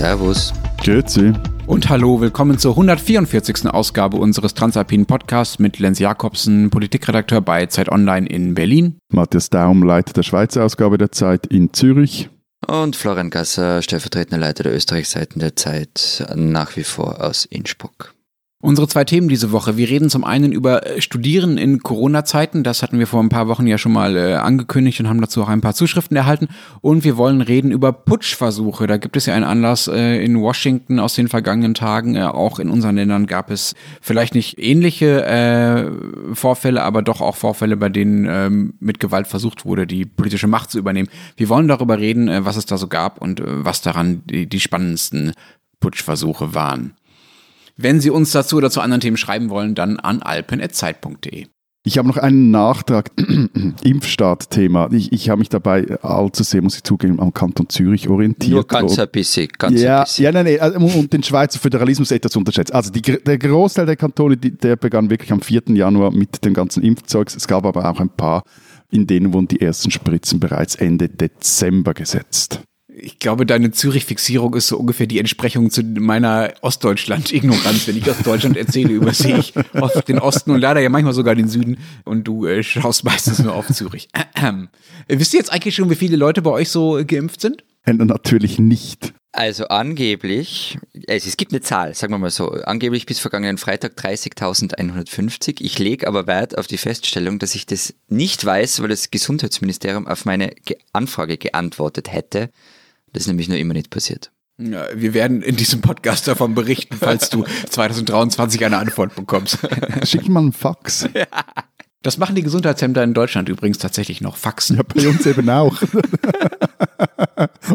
Servus. Grüezi. Und hallo, willkommen zur 144. Ausgabe unseres Transalpinen Podcasts mit Lenz Jakobsen, Politikredakteur bei Zeit Online in Berlin. Matthias Daum, Leiter der Schweizer Ausgabe der Zeit in Zürich. Und Florian Gasser, stellvertretender Leiter der Österreichseiten der Zeit, nach wie vor aus Innsbruck. Unsere zwei Themen diese Woche. Wir reden zum einen über äh, Studieren in Corona-Zeiten. Das hatten wir vor ein paar Wochen ja schon mal äh, angekündigt und haben dazu auch ein paar Zuschriften erhalten. Und wir wollen reden über Putschversuche. Da gibt es ja einen Anlass äh, in Washington aus den vergangenen Tagen. Äh, auch in unseren Ländern gab es vielleicht nicht ähnliche äh, Vorfälle, aber doch auch Vorfälle, bei denen ähm, mit Gewalt versucht wurde, die politische Macht zu übernehmen. Wir wollen darüber reden, äh, was es da so gab und was daran die, die spannendsten Putschversuche waren. Wenn Sie uns dazu oder zu anderen Themen schreiben wollen, dann an alpen.zeit.de. Ich habe noch einen Nachtrag, Impfstart-Thema. Ich, ich habe mich dabei allzu sehr, muss ich zugeben, am Kanton Zürich orientiert. Nur ganz ein bisschen, ganz ja, ein bisschen. Ja, nein, nein, also, und den Schweizer Föderalismus etwas unterschätzt. Also die, der Großteil der Kantone, die, der begann wirklich am 4. Januar mit dem ganzen Impfzeugs. Es gab aber auch ein paar, in denen wurden die ersten Spritzen bereits Ende Dezember gesetzt ich glaube, deine Zürich-Fixierung ist so ungefähr die Entsprechung zu meiner Ostdeutschland-Ignoranz. Wenn ich aus Deutschland erzähle, übersehe ich den Osten und leider ja manchmal sogar den Süden und du äh, schaust meistens nur auf Zürich. Ähm, wisst ihr jetzt eigentlich schon, wie viele Leute bei euch so geimpft sind? Natürlich nicht. Also angeblich, also es gibt eine Zahl, sagen wir mal so, angeblich bis vergangenen Freitag 30.150. Ich lege aber Wert auf die Feststellung, dass ich das nicht weiß, weil das Gesundheitsministerium auf meine Anfrage geantwortet hätte. Das ist nämlich nur immer nicht passiert. Ja, wir werden in diesem Podcast davon berichten, falls du 2023 eine Antwort bekommst. Schick mal einen Fax. Das machen die Gesundheitsämter in Deutschland übrigens tatsächlich noch, Faxen. Ja, bei uns eben auch.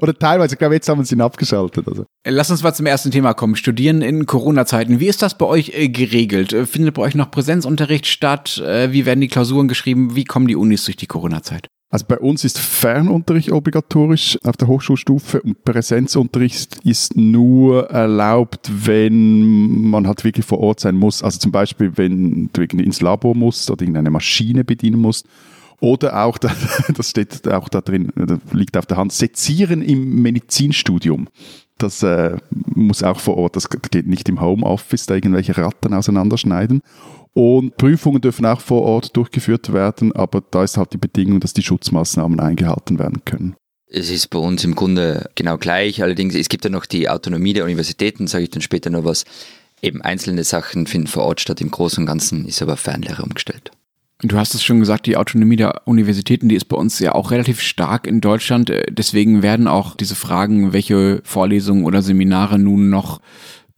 Oder teilweise, ich glaube, jetzt haben wir sie abgeschaltet. Also. Lass uns mal zum ersten Thema kommen. Studieren in Corona-Zeiten. Wie ist das bei euch äh, geregelt? Äh, findet bei euch noch Präsenzunterricht statt? Äh, wie werden die Klausuren geschrieben? Wie kommen die Unis durch die Corona-Zeit? Also bei uns ist Fernunterricht obligatorisch auf der Hochschulstufe und Präsenzunterricht ist nur erlaubt, wenn man halt wirklich vor Ort sein muss. Also zum Beispiel, wenn du ins Labor musst oder irgendeine Maschine bedienen musst. Oder auch, das steht auch da drin, liegt auf der Hand, Sezieren im Medizinstudium. Das äh, muss auch vor Ort, das geht nicht im Homeoffice, da irgendwelche Ratten auseinanderschneiden. Und Prüfungen dürfen auch vor Ort durchgeführt werden, aber da ist halt die Bedingung, dass die Schutzmaßnahmen eingehalten werden können. Es ist bei uns im Grunde genau gleich. Allerdings, es gibt ja noch die Autonomie der Universitäten, sage ich dann später noch was. Eben einzelne Sachen finden vor Ort statt. Im Großen und Ganzen ist aber Fernlehre umgestellt. Du hast es schon gesagt, die Autonomie der Universitäten, die ist bei uns ja auch relativ stark in Deutschland. Deswegen werden auch diese Fragen, welche Vorlesungen oder Seminare nun noch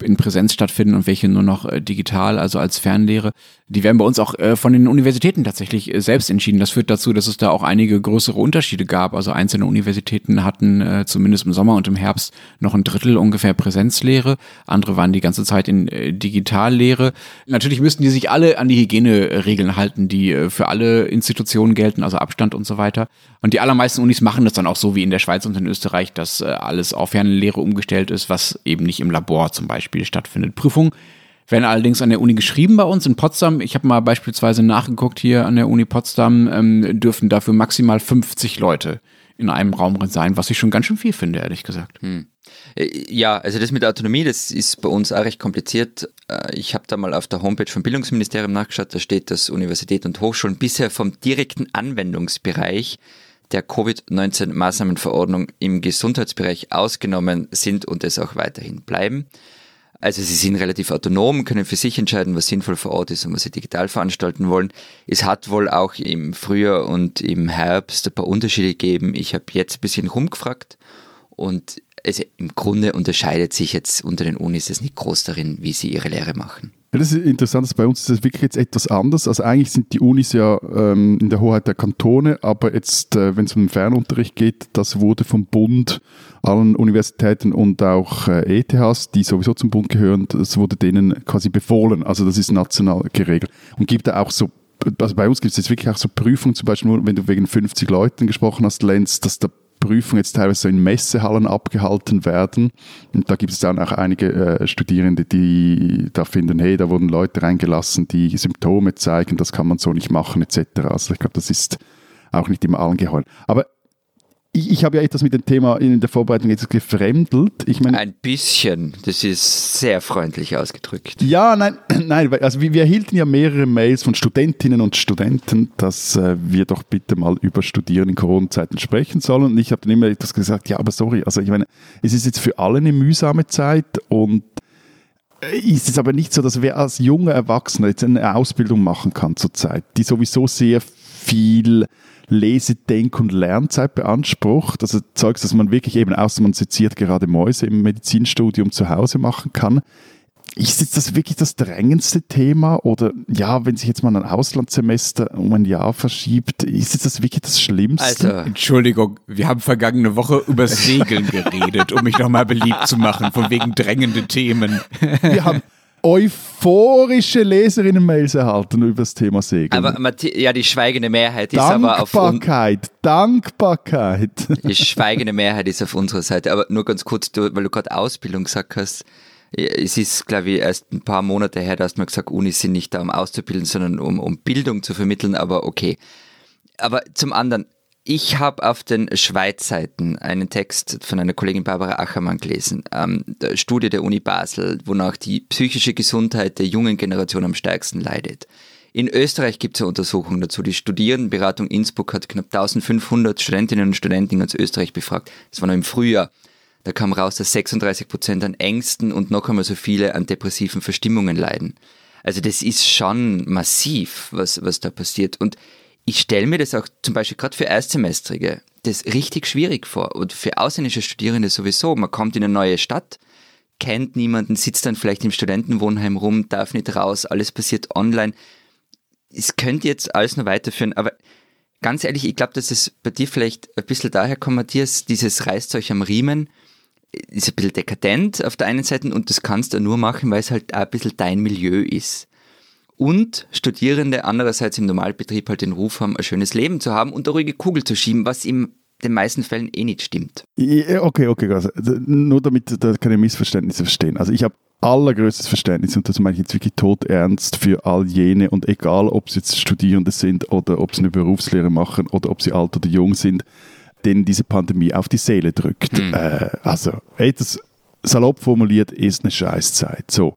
in Präsenz stattfinden und welche nur noch äh, digital, also als Fernlehre. Die werden bei uns auch äh, von den Universitäten tatsächlich äh, selbst entschieden. Das führt dazu, dass es da auch einige größere Unterschiede gab. Also einzelne Universitäten hatten äh, zumindest im Sommer und im Herbst noch ein Drittel ungefähr Präsenzlehre. Andere waren die ganze Zeit in äh, Digitallehre. Natürlich müssten die sich alle an die Hygieneregeln halten, die äh, für alle Institutionen gelten, also Abstand und so weiter. Und die allermeisten Unis machen das dann auch so wie in der Schweiz und in Österreich, dass äh, alles auf Fernlehre umgestellt ist, was eben nicht im Labor zum Beispiel Beispiel stattfindet. Prüfungen werden allerdings an der Uni geschrieben bei uns in Potsdam. Ich habe mal beispielsweise nachgeguckt hier an der Uni Potsdam, ähm, dürfen dafür maximal 50 Leute in einem Raum sein, was ich schon ganz schön viel finde, ehrlich gesagt. Hm. Äh, ja, also das mit der Autonomie, das ist bei uns auch recht kompliziert. Äh, ich habe da mal auf der Homepage vom Bildungsministerium nachgeschaut, da steht, dass Universitäten und Hochschulen bisher vom direkten Anwendungsbereich der Covid-19-Maßnahmenverordnung im Gesundheitsbereich ausgenommen sind und es auch weiterhin bleiben. Also sie sind relativ autonom, können für sich entscheiden, was sinnvoll vor Ort ist und was sie digital veranstalten wollen. Es hat wohl auch im Frühjahr und im Herbst ein paar Unterschiede gegeben. Ich habe jetzt ein bisschen rumgefragt und also im Grunde unterscheidet sich jetzt unter den Unis es nicht groß darin, wie sie ihre Lehre machen. Ja, das ist interessant, bei uns ist das wirklich jetzt etwas anders. Also eigentlich sind die Unis ja ähm, in der Hoheit der Kantone, aber jetzt, äh, wenn es um den Fernunterricht geht, das wurde vom Bund, allen Universitäten und auch äh, ETHs, die sowieso zum Bund gehören, das wurde denen quasi befohlen. Also das ist national geregelt. Und gibt da auch so also bei uns gibt es jetzt wirklich auch so Prüfungen, zum Beispiel, wenn du wegen 50 Leuten gesprochen hast, Lenz, dass der Prüfungen jetzt teilweise so in Messehallen abgehalten werden. Und da gibt es dann auch einige äh, Studierende, die da finden, hey, da wurden Leute reingelassen, die Symptome zeigen, das kann man so nicht machen, etc. Also ich glaube, das ist auch nicht immer allen geheuer. Aber ich, ich habe ja etwas mit dem Thema in der Vorbereitung jetzt gefremdelt. Ich meine, Ein bisschen, das ist sehr freundlich ausgedrückt. Ja, nein, nein, also wir, wir erhielten ja mehrere Mails von Studentinnen und Studenten, dass äh, wir doch bitte mal über Studieren in Corona-Zeiten sprechen sollen. Und ich habe dann immer etwas gesagt, ja, aber sorry, also ich meine, es ist jetzt für alle eine mühsame Zeit und äh, ist es aber nicht so, dass wer als junger Erwachsener jetzt eine Ausbildung machen kann zurzeit, die sowieso sehr viel Lese-, Denk- und Lernzeit beansprucht. Also Zeugs, dass man wirklich eben, außer man seziert gerade Mäuse im Medizinstudium zu Hause machen kann. Ist jetzt das wirklich das drängendste Thema? Oder ja, wenn sich jetzt mal ein Auslandssemester um ein Jahr verschiebt, ist jetzt das wirklich das Schlimmste? Also, Entschuldigung, wir haben vergangene Woche über Segeln geredet, um mich nochmal beliebt zu machen, von wegen drängende Themen. wir haben euphorische Leserinnen-Mails erhalten über das Thema Segeln. aber ja, die schweigende Mehrheit ist aber auf Dankbarkeit, Dankbarkeit. die schweigende Mehrheit ist auf unserer Seite. Aber nur ganz kurz, du, weil du gerade Ausbildung gesagt hast. Es ist, glaube ich, erst ein paar Monate her, da hast du mal gesagt, Unis sind nicht da, um auszubilden, sondern um, um Bildung zu vermitteln, aber okay. Aber zum anderen, ich habe auf den Schweizseiten einen Text von einer Kollegin Barbara Achermann gelesen, ähm, der Studie der Uni Basel, wonach die psychische Gesundheit der jungen Generation am stärksten leidet. In Österreich gibt es eine Untersuchung dazu. Die Studierendenberatung Innsbruck hat knapp 1500 Studentinnen und Studenten in ganz Österreich befragt. Das war noch im Frühjahr. Da kam raus, dass 36 Prozent an Ängsten und noch einmal so viele an depressiven Verstimmungen leiden. Also das ist schon massiv, was, was da passiert. Und ich stelle mir das auch zum Beispiel gerade für Erstsemestrige das richtig schwierig vor und für ausländische Studierende sowieso. Man kommt in eine neue Stadt, kennt niemanden, sitzt dann vielleicht im Studentenwohnheim rum, darf nicht raus, alles passiert online. Es könnte jetzt alles noch weiterführen, aber ganz ehrlich, ich glaube, dass es bei dir vielleicht ein bisschen daher kommt, Matthias, dieses reißt euch am Riemen, ist ein bisschen dekadent auf der einen Seite und das kannst du nur machen, weil es halt auch ein bisschen dein Milieu ist. Und Studierende andererseits im Normalbetrieb halt den Ruf haben, ein schönes Leben zu haben und eine ruhige Kugel zu schieben, was in den meisten Fällen eh nicht stimmt. Ja, Okay, okay, also nur damit da keine Missverständnisse verstehen. Also ich habe allergrößtes Verständnis und das meine ich jetzt wirklich todernst für all jene und egal, ob sie jetzt Studierende sind oder ob sie eine Berufslehre machen oder ob sie alt oder jung sind, denen diese Pandemie auf die Seele drückt. Mhm. Äh, also etwas salopp formuliert ist eine Scheißzeit. So.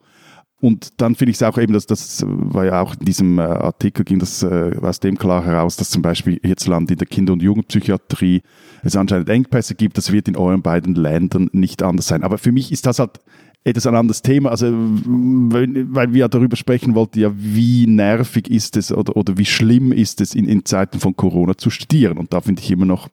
Und dann finde ich es auch eben, dass das war ja auch in diesem äh, Artikel ging das äh, aus dem klar heraus, dass zum Beispiel hierzulande in der Kinder- und Jugendpsychiatrie es anscheinend Engpässe gibt. Das wird in euren beiden Ländern nicht anders sein. Aber für mich ist das halt etwas ein anderes Thema, also weil, wir ja darüber sprechen wollten, ja, wie nervig ist es oder, oder wie schlimm ist es in, in Zeiten von Corona zu studieren. Und da finde ich immer noch,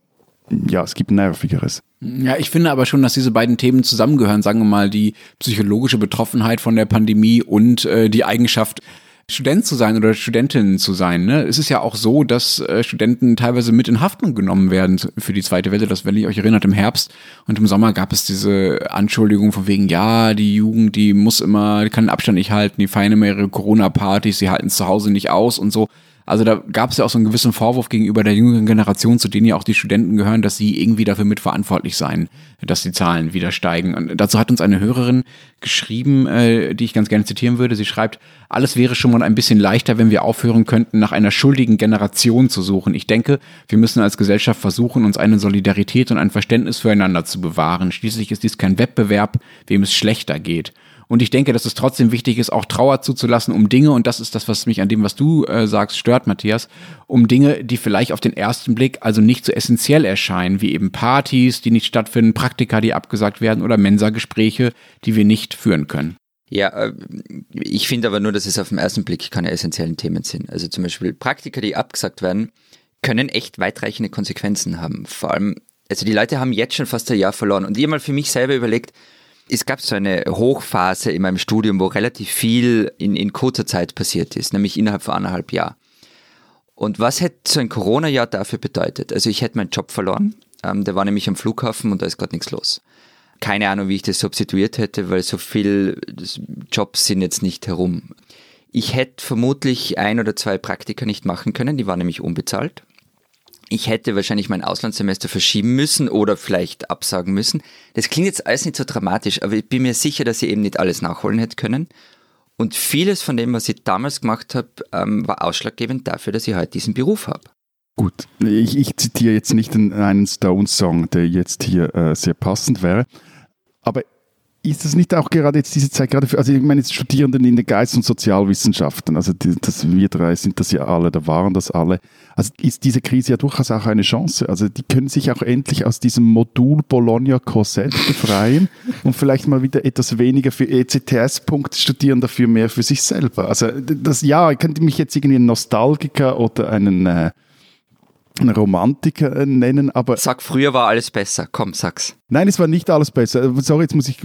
ja, es gibt Nervigeres. Ja, ich finde aber schon, dass diese beiden Themen zusammengehören. Sagen wir mal, die psychologische Betroffenheit von der Pandemie und äh, die Eigenschaft, Student zu sein oder Studentin zu sein. Ne? Es ist ja auch so, dass äh, Studenten teilweise mit in Haftung genommen werden für die zweite Welle. Das, wenn ihr euch erinnert, im Herbst und im Sommer gab es diese Anschuldigung von wegen, ja, die Jugend, die muss immer, die kann den Abstand nicht halten, die feiern immer ihre Corona-Partys, sie halten es zu Hause nicht aus und so. Also da gab es ja auch so einen gewissen Vorwurf gegenüber der jüngeren Generation, zu denen ja auch die Studenten gehören, dass sie irgendwie dafür mitverantwortlich seien, dass die Zahlen wieder steigen. Und dazu hat uns eine Hörerin geschrieben, äh, die ich ganz gerne zitieren würde. Sie schreibt, alles wäre schon mal ein bisschen leichter, wenn wir aufhören könnten, nach einer schuldigen Generation zu suchen. Ich denke, wir müssen als Gesellschaft versuchen, uns eine Solidarität und ein Verständnis füreinander zu bewahren. Schließlich ist dies kein Wettbewerb, wem es schlechter geht. Und ich denke, dass es trotzdem wichtig ist, auch Trauer zuzulassen um Dinge, und das ist das, was mich an dem, was du äh, sagst, stört, Matthias, um Dinge, die vielleicht auf den ersten Blick also nicht so essentiell erscheinen, wie eben Partys, die nicht stattfinden, Praktika, die abgesagt werden oder Mensa-Gespräche, die wir nicht führen können. Ja, äh, ich finde aber nur, dass es auf den ersten Blick keine essentiellen Themen sind. Also zum Beispiel Praktika, die abgesagt werden, können echt weitreichende Konsequenzen haben. Vor allem, also die Leute haben jetzt schon fast ein Jahr verloren. Und ich habe mal für mich selber überlegt, es gab so eine Hochphase in meinem Studium, wo relativ viel in, in kurzer Zeit passiert ist, nämlich innerhalb von anderthalb Jahren. Und was hätte so ein Corona-Jahr dafür bedeutet? Also ich hätte meinen Job verloren, ähm, der war nämlich am Flughafen und da ist gerade nichts los. Keine Ahnung, wie ich das substituiert hätte, weil so viel Jobs sind jetzt nicht herum. Ich hätte vermutlich ein oder zwei Praktika nicht machen können, die waren nämlich unbezahlt. Ich hätte wahrscheinlich mein Auslandssemester verschieben müssen oder vielleicht absagen müssen. Das klingt jetzt alles nicht so dramatisch, aber ich bin mir sicher, dass ich eben nicht alles nachholen hätte können. Und vieles von dem, was ich damals gemacht habe, ähm, war ausschlaggebend dafür, dass ich heute diesen Beruf habe. Gut, ich, ich zitiere jetzt nicht einen Stones-Song, der jetzt hier äh, sehr passend wäre, aber ist das nicht auch gerade jetzt diese Zeit, gerade für, also ich meine jetzt Studierenden in den Geist- und Sozialwissenschaften, also die, das, wir drei sind das ja alle, da waren das alle, also ist diese Krise ja durchaus auch eine Chance, also die können sich auch endlich aus diesem Modul Bologna-Korsett befreien und vielleicht mal wieder etwas weniger für ECTS-Punkte studieren, dafür mehr für sich selber. Also das, ja, ich könnte mich jetzt irgendwie einen Nostalgiker oder einen äh, einen Romantiker äh, nennen, aber. Sag, früher war alles besser. Komm, sag's. Nein, es war nicht alles besser. Sorry, jetzt muss ich,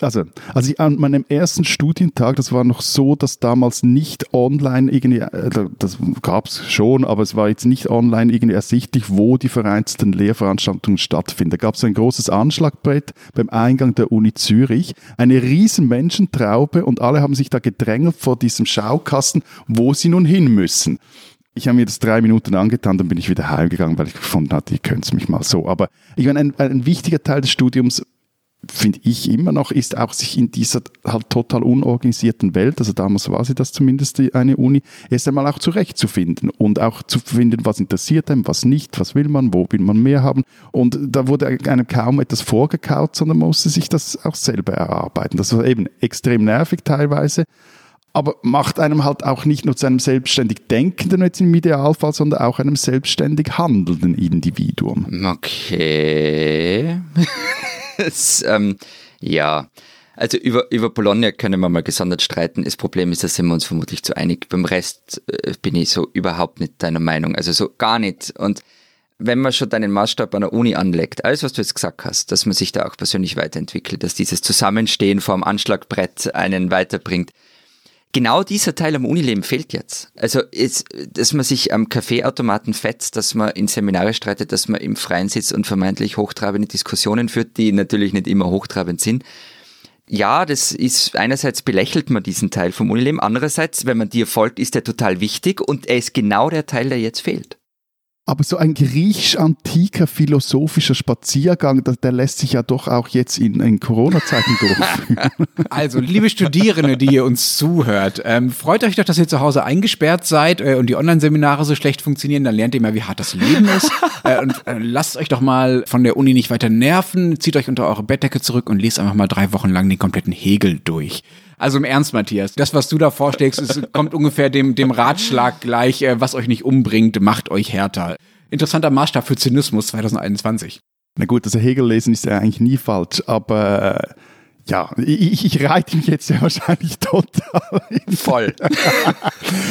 also, also ich, an meinem ersten Studientag, das war noch so, dass damals nicht online irgendwie, äh, das gab's schon, aber es war jetzt nicht online irgendwie ersichtlich, wo die vereinzelten Lehrveranstaltungen stattfinden. Da gab's ein großes Anschlagbrett beim Eingang der Uni Zürich, eine riesen Menschentraube und alle haben sich da gedrängelt vor diesem Schaukasten, wo sie nun hin müssen ich habe mir das drei Minuten angetan, dann bin ich wieder heimgegangen, weil ich gefunden hatte, ihr könnt es mich mal so. Aber ich meine, ein, ein wichtiger Teil des Studiums finde ich immer noch, ist auch sich in dieser halt total unorganisierten Welt, also damals war sie das zumindest eine Uni, erst einmal auch zurechtzufinden und auch zu finden, was interessiert einem, was nicht, was will man, wo will man mehr haben. Und da wurde einem kaum etwas vorgekaut, sondern man musste sich das auch selber erarbeiten. Das war eben extrem nervig teilweise, aber macht einem halt auch nicht nur zu einem selbstständig denkenden jetzt im Idealfall, sondern auch einem selbstständig handelnden Individuum. Okay. das, ähm, ja. Also über, über Bologna können wir mal gesondert streiten. Das Problem ist, da sind wir uns vermutlich zu einig. Beim Rest äh, bin ich so überhaupt nicht deiner Meinung. Also so gar nicht. Und wenn man schon deinen Maßstab an der Uni anlegt, alles, was du jetzt gesagt hast, dass man sich da auch persönlich weiterentwickelt, dass dieses Zusammenstehen vor dem Anschlagbrett einen weiterbringt, genau dieser Teil am Unileben fehlt jetzt. Also, ist, dass man sich am Kaffeeautomaten fetzt, dass man in Seminare streitet, dass man im Freien sitzt und vermeintlich hochtrabende Diskussionen führt, die natürlich nicht immer hochtrabend sind. Ja, das ist, einerseits belächelt man diesen Teil vom Unileben, andererseits, wenn man dir folgt, ist er total wichtig und er ist genau der Teil, der jetzt fehlt. Aber so ein griechisch-antiker philosophischer Spaziergang, der, der, lässt sich ja doch auch jetzt in, in Corona-Zeiten durchführen. Also, liebe Studierende, die ihr uns zuhört, ähm, freut euch doch, dass ihr zu Hause eingesperrt seid äh, und die Online-Seminare so schlecht funktionieren. Dann lernt ihr mal, wie hart das Leben ist. äh, und äh, lasst euch doch mal von der Uni nicht weiter nerven, zieht euch unter eure Bettdecke zurück und lest einfach mal drei Wochen lang den kompletten Hegel durch. Also im Ernst, Matthias, das, was du da vorschlägst, ist, kommt ungefähr dem, dem Ratschlag gleich, äh, was euch nicht umbringt, macht euch härter. Interessanter Maßstab für Zynismus 2021. Na gut, also Hegel lesen ist ja eigentlich nie falsch, aber äh, ja, ich, ich reite mich jetzt ja wahrscheinlich total. Voll.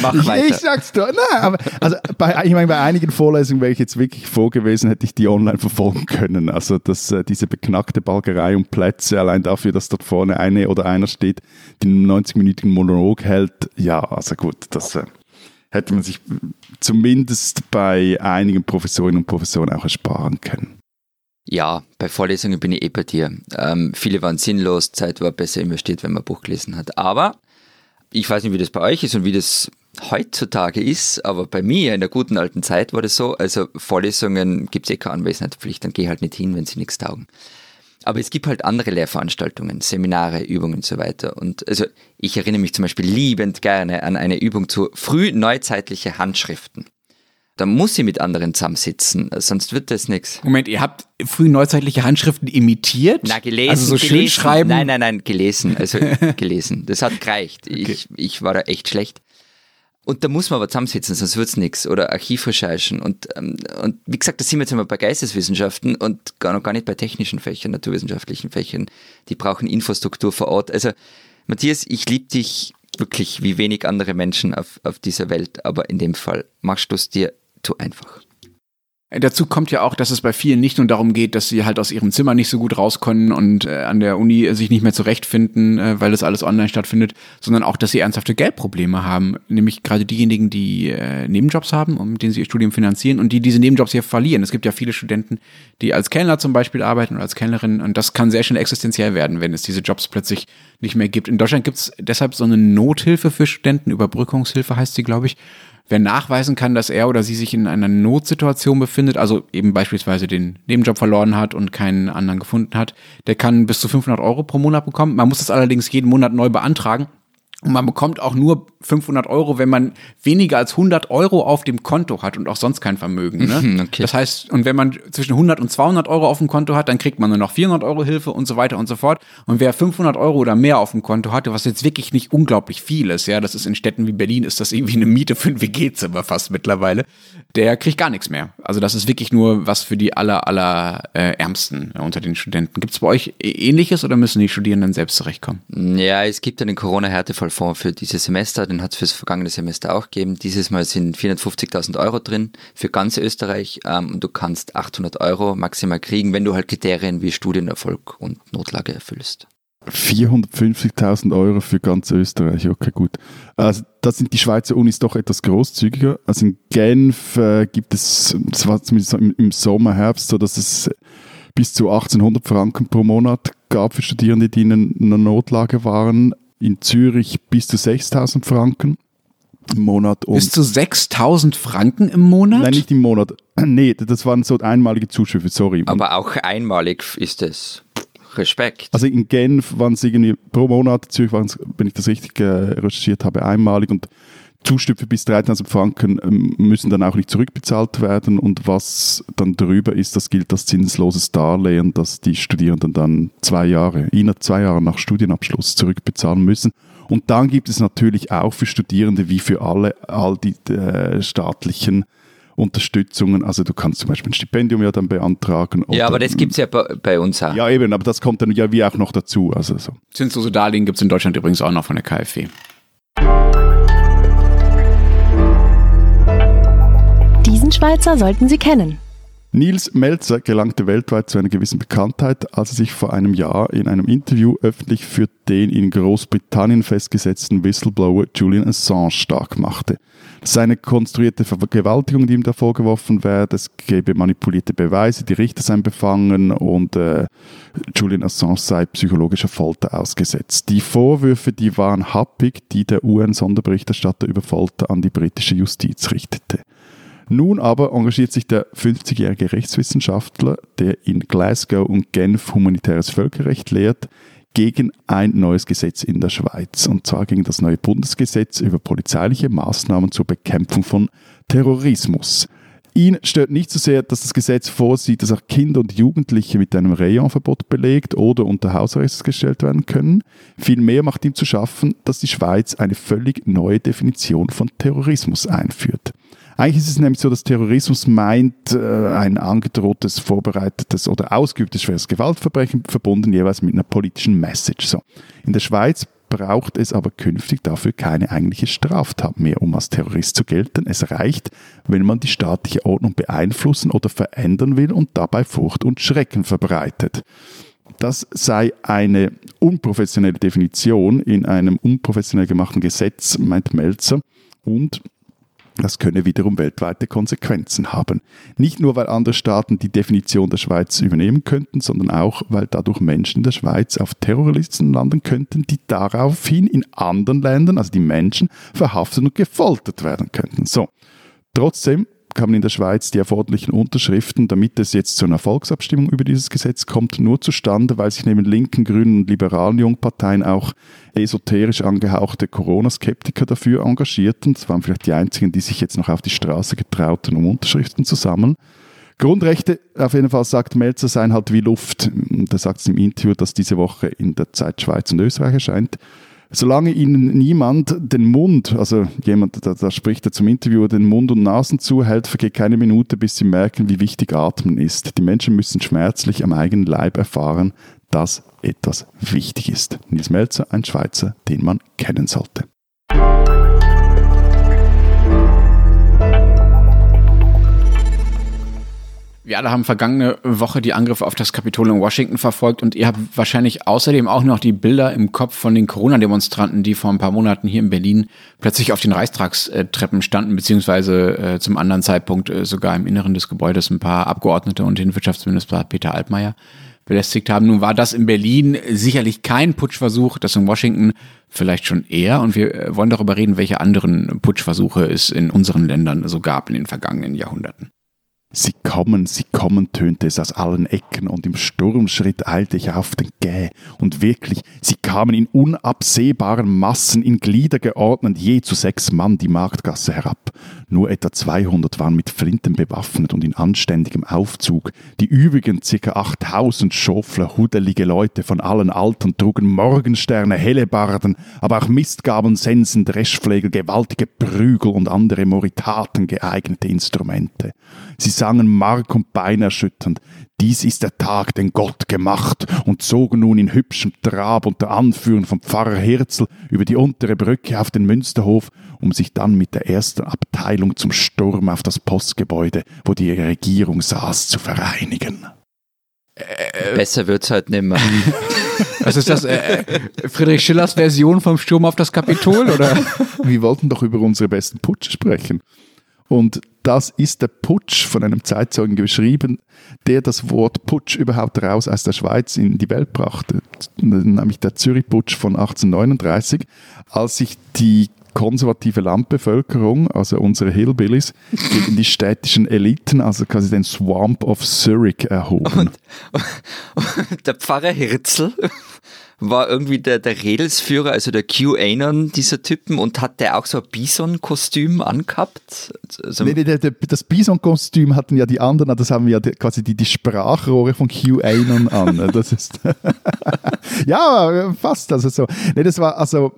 Mach ich, weiter. Ich sag's doch. Nein, aber also bei, ich meine, bei einigen Vorlesungen wäre ich jetzt wirklich froh gewesen, hätte ich die online verfolgen können. Also dass äh, diese beknackte Balgerei und Plätze, allein dafür, dass dort vorne eine oder einer steht, den 90-minütigen Monolog hält. Ja, also gut, das äh, hätte man sich zumindest bei einigen Professorinnen und Professoren auch ersparen können. Ja, bei Vorlesungen bin ich eh bei dir. Ähm, viele waren sinnlos, Zeit war besser investiert, wenn man ein Buch gelesen hat. Aber ich weiß nicht, wie das bei euch ist und wie das heutzutage ist, aber bei mir in der guten alten Zeit war das so, also Vorlesungen gibt es eh keine Anwesenheitspflicht, dann geh halt nicht hin, wenn sie nichts taugen. Aber es gibt halt andere Lehrveranstaltungen, Seminare, Übungen und so weiter. Und also ich erinnere mich zum Beispiel liebend gerne an eine Übung zu frühneuzeitliche Handschriften. Da muss sie mit anderen zusammensitzen, sonst wird das nichts. Moment, ihr habt früh neuzeitliche Handschriften imitiert? Na, gelesen. Also so gelesen. schön schreiben? Nein, nein, nein, gelesen. Also gelesen. Das hat gereicht. Okay. Ich, ich war da echt schlecht. Und da muss man aber zusammensitzen, sonst wird's nichts. Oder Archivrecherchen. Und, ähm, und wie gesagt, da sind wir jetzt einmal bei Geisteswissenschaften und gar noch gar nicht bei technischen Fächern, naturwissenschaftlichen Fächern. Die brauchen Infrastruktur vor Ort. Also, Matthias, ich liebe dich wirklich wie wenig andere Menschen auf, auf dieser Welt. Aber in dem Fall machst du es dir zu einfach. Dazu kommt ja auch, dass es bei vielen nicht nur darum geht, dass sie halt aus ihrem Zimmer nicht so gut raus können und äh, an der Uni sich nicht mehr zurechtfinden, äh, weil das alles online stattfindet, sondern auch, dass sie ernsthafte Geldprobleme haben. Nämlich gerade diejenigen, die äh, Nebenjobs haben, um denen sie ihr Studium finanzieren und die diese Nebenjobs hier verlieren. Es gibt ja viele Studenten, die als Kellner zum Beispiel arbeiten oder als Kellnerin und das kann sehr schnell existenziell werden, wenn es diese Jobs plötzlich nicht mehr gibt. In Deutschland gibt es deshalb so eine Nothilfe für Studenten, Überbrückungshilfe heißt sie, glaube ich Wer nachweisen kann, dass er oder sie sich in einer Notsituation befindet, also eben beispielsweise den Nebenjob verloren hat und keinen anderen gefunden hat, der kann bis zu 500 Euro pro Monat bekommen. Man muss das allerdings jeden Monat neu beantragen. Und man bekommt auch nur 500 Euro, wenn man weniger als 100 Euro auf dem Konto hat und auch sonst kein Vermögen. Ne? Mhm, okay. Das heißt, und wenn man zwischen 100 und 200 Euro auf dem Konto hat, dann kriegt man nur noch 400 Euro Hilfe und so weiter und so fort. Und wer 500 Euro oder mehr auf dem Konto hatte, was jetzt wirklich nicht unglaublich viel ist, ja, das ist in Städten wie Berlin, ist das irgendwie eine Miete für ein WG-Zimmer fast mittlerweile, der kriegt gar nichts mehr. Also das ist wirklich nur was für die aller, aller äh, Ärmsten äh, unter den Studenten. Gibt es bei euch ähnliches oder müssen die Studierenden selbst zurechtkommen? Ja, es gibt einen Corona-Härtefallfonds für dieses Semester, den hat es fürs vergangene Semester auch gegeben. Dieses Mal sind 450.000 Euro drin für ganz Österreich ähm, und du kannst 800 Euro maximal kriegen, wenn du halt Kriterien wie Studienerfolg und Notlage erfüllst. 450.000 Euro für ganz Österreich, okay, gut. Also, da sind die Schweizer Unis doch etwas großzügiger. Also in Genf äh, gibt es, das war zumindest im Sommer, Herbst, so dass es bis zu 1800 Franken pro Monat gab für Studierende, die in einer Notlage waren. In Zürich bis zu 6000 Franken im Monat. Und bis zu 6000 Franken im Monat? Nein, nicht im Monat. Nee, das waren so einmalige Zuschüsse, sorry. Aber auch einmalig ist es. Respekt. Also in Genf waren es irgendwie pro Monat, Zürich waren es, wenn ich das richtig äh, recherchiert habe, einmalig und Zuschüsse bis 3000 Franken ähm, müssen dann auch nicht zurückbezahlt werden und was dann drüber ist, das gilt als zinsloses Darlehen, das die Studierenden dann zwei Jahre, innerhalb zwei Jahre nach Studienabschluss zurückbezahlen müssen. Und dann gibt es natürlich auch für Studierende wie für alle all die äh, staatlichen Unterstützungen. Also du kannst zum Beispiel ein Stipendium ja dann beantragen. ja, aber das gibt es ja bei, bei, uns auch. Ja, eben, aber das kommt dann ja wie auch noch dazu. Also so. Zinslose Darlehen gibt es in Deutschland übrigens auch noch von der KfW. Diesen Schweizer sollten Sie kennen. Nils Melzer gelangte weltweit zu einer gewissen Bekanntheit, als er sich vor einem Jahr in einem Interview öffentlich für den in Großbritannien festgesetzten Whistleblower Julian Assange stark machte. Seine konstruierte Vergewaltigung, die ihm da vorgeworfen werde, es gäbe manipulierte Beweise, die Richter seien befangen und äh, Julian Assange sei psychologischer Folter ausgesetzt. Die Vorwürfe, die waren happig, die der UN-Sonderberichterstatter über Folter an die britische Justiz richtete. Nun aber engagiert sich der 50-jährige Rechtswissenschaftler, der in Glasgow und Genf humanitäres Völkerrecht lehrt, gegen ein neues Gesetz in der Schweiz, und zwar gegen das neue Bundesgesetz über polizeiliche Maßnahmen zur Bekämpfung von Terrorismus. Ihn stört nicht so sehr, dass das Gesetz vorsieht, dass auch Kinder und Jugendliche mit einem Rayonverbot belegt oder unter Hausarrest gestellt werden können. Vielmehr macht ihm zu schaffen, dass die Schweiz eine völlig neue Definition von Terrorismus einführt. Eigentlich ist es nämlich so, dass Terrorismus meint, äh, ein angedrohtes, vorbereitetes oder ausgeübtes schweres Gewaltverbrechen verbunden jeweils mit einer politischen Message. So. In der Schweiz braucht es aber künftig dafür keine eigentliche Straftat mehr, um als Terrorist zu gelten. Es reicht, wenn man die staatliche Ordnung beeinflussen oder verändern will und dabei Furcht und Schrecken verbreitet. Das sei eine unprofessionelle Definition in einem unprofessionell gemachten Gesetz, meint Melzer. Und das könne wiederum weltweite Konsequenzen haben. Nicht nur, weil andere Staaten die Definition der Schweiz übernehmen könnten, sondern auch, weil dadurch Menschen in der Schweiz auf Terrorlisten landen könnten, die daraufhin in anderen Ländern, also die Menschen, verhaftet und gefoltert werden könnten. So. Trotzdem kamen in der Schweiz die erforderlichen Unterschriften, damit es jetzt zu einer Volksabstimmung über dieses Gesetz kommt, nur zustande, weil sich neben linken, grünen und liberalen Jungparteien auch esoterisch angehauchte Corona-Skeptiker dafür engagierten. Das waren vielleicht die einzigen, die sich jetzt noch auf die Straße getrauten, um Unterschriften zu sammeln. Grundrechte, auf jeden Fall sagt Melzer, seien halt wie Luft. Er sagt es im Interview, das diese Woche in der Zeit Schweiz und Österreich erscheint. Solange ihnen niemand den Mund, also jemand, da, da spricht er zum Interviewer, den Mund und Nasen zuhält, vergeht keine Minute, bis sie merken, wie wichtig Atmen ist. Die Menschen müssen schmerzlich am eigenen Leib erfahren, dass etwas wichtig ist. Nils Melzer, ein Schweizer, den man kennen sollte. Wir alle haben vergangene Woche die Angriffe auf das Kapitol in Washington verfolgt und ihr habt wahrscheinlich außerdem auch noch die Bilder im Kopf von den Corona-Demonstranten, die vor ein paar Monaten hier in Berlin plötzlich auf den Reichstagstreppen standen, beziehungsweise äh, zum anderen Zeitpunkt äh, sogar im Inneren des Gebäudes ein paar Abgeordnete und den Wirtschaftsminister Peter Altmaier belästigt haben. Nun war das in Berlin sicherlich kein Putschversuch, das in Washington vielleicht schon eher. Und wir äh, wollen darüber reden, welche anderen Putschversuche es in unseren Ländern so gab in den vergangenen Jahrhunderten. Sie kommen, sie kommen, tönte es aus allen Ecken, und im Sturmschritt eilte ich auf den Gäh. Und wirklich, sie kamen in unabsehbaren Massen, in Glieder geordnet, je zu sechs Mann die Marktgasse herab. Nur etwa 200 waren mit Flinten bewaffnet und in anständigem Aufzug. Die übrigen circa 8000 Schofler, hudelige Leute von allen Altern trugen Morgensterne, Hellebarden, aber auch Mistgaben, Sensen, Dreschflegel, gewaltige Prügel und andere Moritaten geeignete Instrumente. Sie sangen Mark und Bein erschütternd. Dies ist der Tag, den Gott gemacht, und zogen nun in hübschem Trab unter Anführung von Pfarrer Herzl über die untere Brücke auf den Münsterhof, um sich dann mit der ersten Abteilung zum Sturm auf das Postgebäude, wo die Regierung saß, zu vereinigen. Besser wird's halt nimmer. Was ist das? Äh, äh, Friedrich Schillers Version vom Sturm auf das Kapitol, oder? Wir wollten doch über unsere besten Putsche sprechen. Und das ist der Putsch von einem Zeitzeugen geschrieben, der das Wort Putsch überhaupt raus aus der Schweiz in die Welt brachte, nämlich der Zürich-Putsch von 1839, als sich die konservative Landbevölkerung, also unsere Hillbillies, gegen die städtischen Eliten, also quasi den Swamp of Zurich erhoben. Und der Pfarrer Hirzel war irgendwie der, der Redelsführer, also der QAnon dieser Typen und hat der auch so ein Bison-Kostüm angehabt? Also Nee, nee, der, der, das Bison-Kostüm hatten ja die anderen, das haben ja quasi die, die Sprachrohre von QAnon an. Das ist ja fast also so. Nee, das war also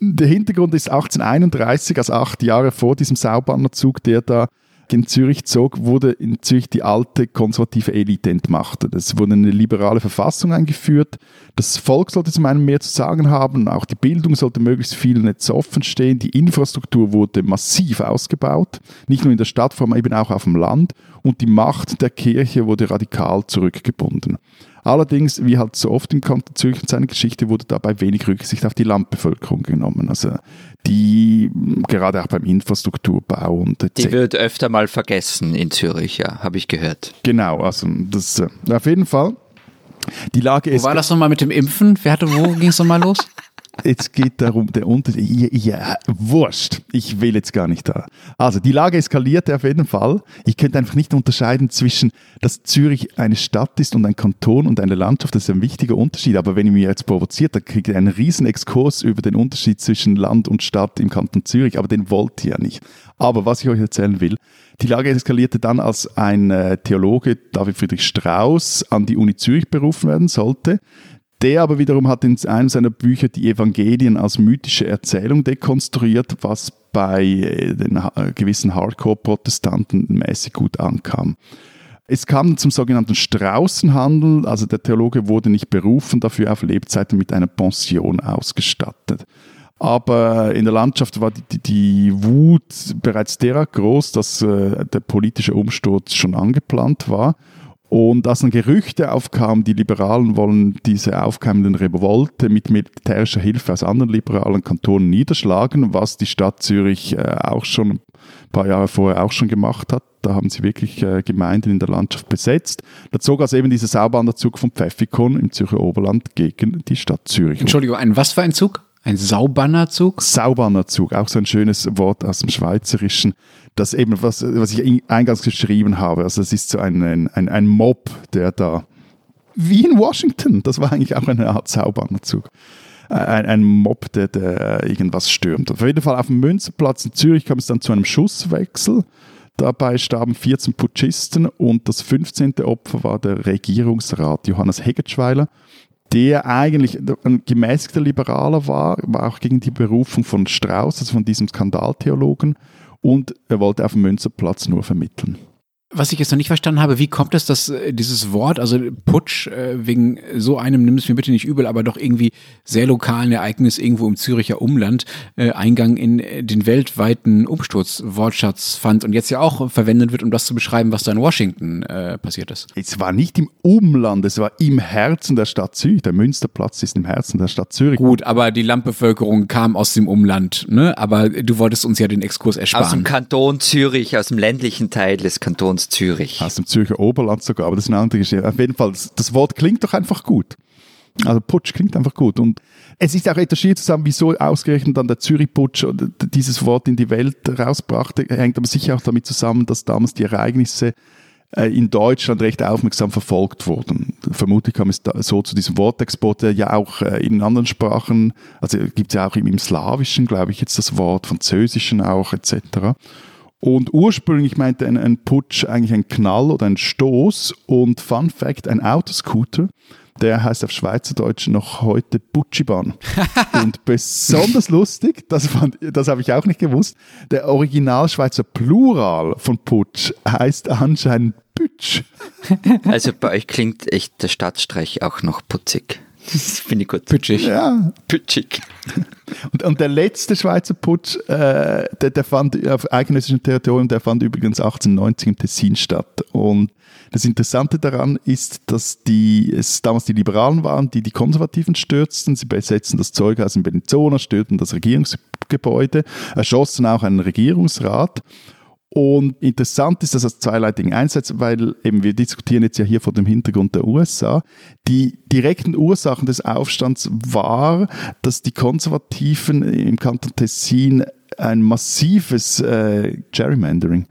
der Hintergrund ist 1831, also acht Jahre vor diesem Saubannerzug, der da in Zürich zog, wurde in Zürich die alte konservative Elite entmachtet. Es wurde eine liberale Verfassung eingeführt. Das Volk sollte zum einen mehr zu sagen haben, auch die Bildung sollte möglichst vielen Netz offen stehen. Die Infrastruktur wurde massiv ausgebaut, nicht nur in der Stadt, sondern eben auch auf dem Land. Und die Macht der Kirche wurde radikal zurückgebunden. Allerdings, wie halt so oft im Kanton Zürich und seiner Geschichte, wurde dabei wenig Rücksicht auf die Landbevölkerung genommen. Also die, gerade auch beim Infrastrukturbau und etc. die wird öfter mal vergessen in Zürich, ja, habe ich gehört. Genau, also das äh, auf jeden Fall. Die Lage Wo ist. war das nochmal mit dem Impfen? Wer hatte, wo ging es nochmal los? Jetzt geht darum, der Unterschied. Ja, ja, wurscht. Ich will jetzt gar nicht da. Also, die Lage eskalierte auf jeden Fall. Ich könnte einfach nicht unterscheiden zwischen, dass Zürich eine Stadt ist und ein Kanton und eine Landschaft. Das ist ein wichtiger Unterschied. Aber wenn ihr mich jetzt provoziert, dann kriegt ihr einen riesen Exkurs über den Unterschied zwischen Land und Stadt im Kanton Zürich. Aber den wollt ihr ja nicht. Aber was ich euch erzählen will, die Lage eskalierte dann, als ein äh, Theologe, David Friedrich Strauss, an die Uni Zürich berufen werden sollte. Der aber wiederum hat in einem seiner Bücher die Evangelien als mythische Erzählung dekonstruiert, was bei äh, den ha- gewissen Hardcore-Protestanten mäßig gut ankam. Es kam zum sogenannten Straußenhandel, also der Theologe wurde nicht berufen, dafür auf Lebzeiten mit einer Pension ausgestattet. Aber in der Landschaft war die, die, die Wut bereits derart groß, dass äh, der politische Umsturz schon angeplant war. Und als dann Gerüchte aufkamen, die Liberalen wollen diese aufkeimenden Revolte mit militärischer Hilfe aus anderen liberalen Kantonen niederschlagen, was die Stadt Zürich äh, auch schon ein paar Jahre vorher auch schon gemacht hat. Da haben sie wirklich äh, Gemeinden in der Landschaft besetzt. Da zog also eben dieser Saubanderzug von Pfäffikon im Zürcher Oberland gegen die Stadt Zürich. Entschuldigung, ein was für ein Zug? Ein Saubannerzug? Saubannerzug, auch so ein schönes Wort aus dem Schweizerischen, das eben, was, was ich eingangs geschrieben habe, also es ist so ein, ein, ein Mob, der da, wie in Washington, das war eigentlich auch eine Art Saubannerzug. Ein, ein Mob, der, der irgendwas stürmt. Auf jeden Fall auf dem Münsterplatz in Zürich kam es dann zu einem Schusswechsel. Dabei starben 14 Putschisten und das 15. Opfer war der Regierungsrat Johannes Hegetschweiler, der eigentlich ein gemäßigter Liberaler war, war auch gegen die Berufung von Strauß, also von diesem Skandaltheologen, und er wollte auf dem Münsterplatz nur vermitteln. Was ich jetzt noch nicht verstanden habe, wie kommt es, dass äh, dieses Wort, also Putsch, äh, wegen so einem, nimm es mir bitte nicht übel, aber doch irgendwie sehr lokalen Ereignis irgendwo im Züricher Umland äh, Eingang in den weltweiten Umsturzwortschatz fand und jetzt ja auch verwendet wird, um das zu beschreiben, was da in Washington äh, passiert ist. Es war nicht im Umland, es war im Herzen der Stadt Zürich. Der Münsterplatz ist im Herzen der Stadt Zürich. Gut, aber die Landbevölkerung kam aus dem Umland, ne? Aber du wolltest uns ja den Exkurs Aus dem ersparen. Kanton Zürich, aus dem ländlichen Teil des Kantons Zürich. Aus dem Zürcher Oberland sogar, aber das ist eine andere Geschichte. Auf jeden Fall, das, Wort klingt doch einfach gut. Also Putsch klingt einfach gut. Und es ist auch recherchiert zusammen, wieso ausgerechnet dann der Zürich-Putsch dieses Wort in die Welt rausbrachte, hängt aber sicher auch damit zusammen, dass damals die Ereignisse äh, in Deutschland recht aufmerksam verfolgt wurden. Vermutlich kam es so zu diesem Wortexport, der ja auch äh, in anderen Sprachen, also gibt es ja auch im Slawischen, glaube ich, jetzt das Wort, Französischen auch etc. Und ursprünglich meinte ein, ein Putsch eigentlich ein Knall oder ein Stoß und Fun Fact, ein Autoscooter der heißt auf Schweizerdeutsch noch heute Butchiban. und besonders lustig, das, das habe ich auch nicht gewusst, der Originalschweizer Plural von Putsch heißt anscheinend Pütsch. Also bei euch klingt echt der Stadtstreich auch noch putzig. Das finde ich gut. Pütschig. Ja. Pütschig. Und, und der letzte Schweizer Putsch, äh, der, der fand auf eidgenössischem Territorium, der fand übrigens 1890 im Tessin statt. Und das Interessante daran ist, dass die, es damals die Liberalen waren, die die Konservativen stürzten. Sie besetzten das Zeughaus in Bellinzona, stürzen das Regierungsgebäude, erschossen auch einen Regierungsrat. Und interessant ist das aus zweileitigen Einsatz, weil eben wir diskutieren jetzt ja hier vor dem Hintergrund der USA. Die direkten Ursachen des Aufstands war, dass die Konservativen im Kanton Tessin ein massives äh, Gerrymandering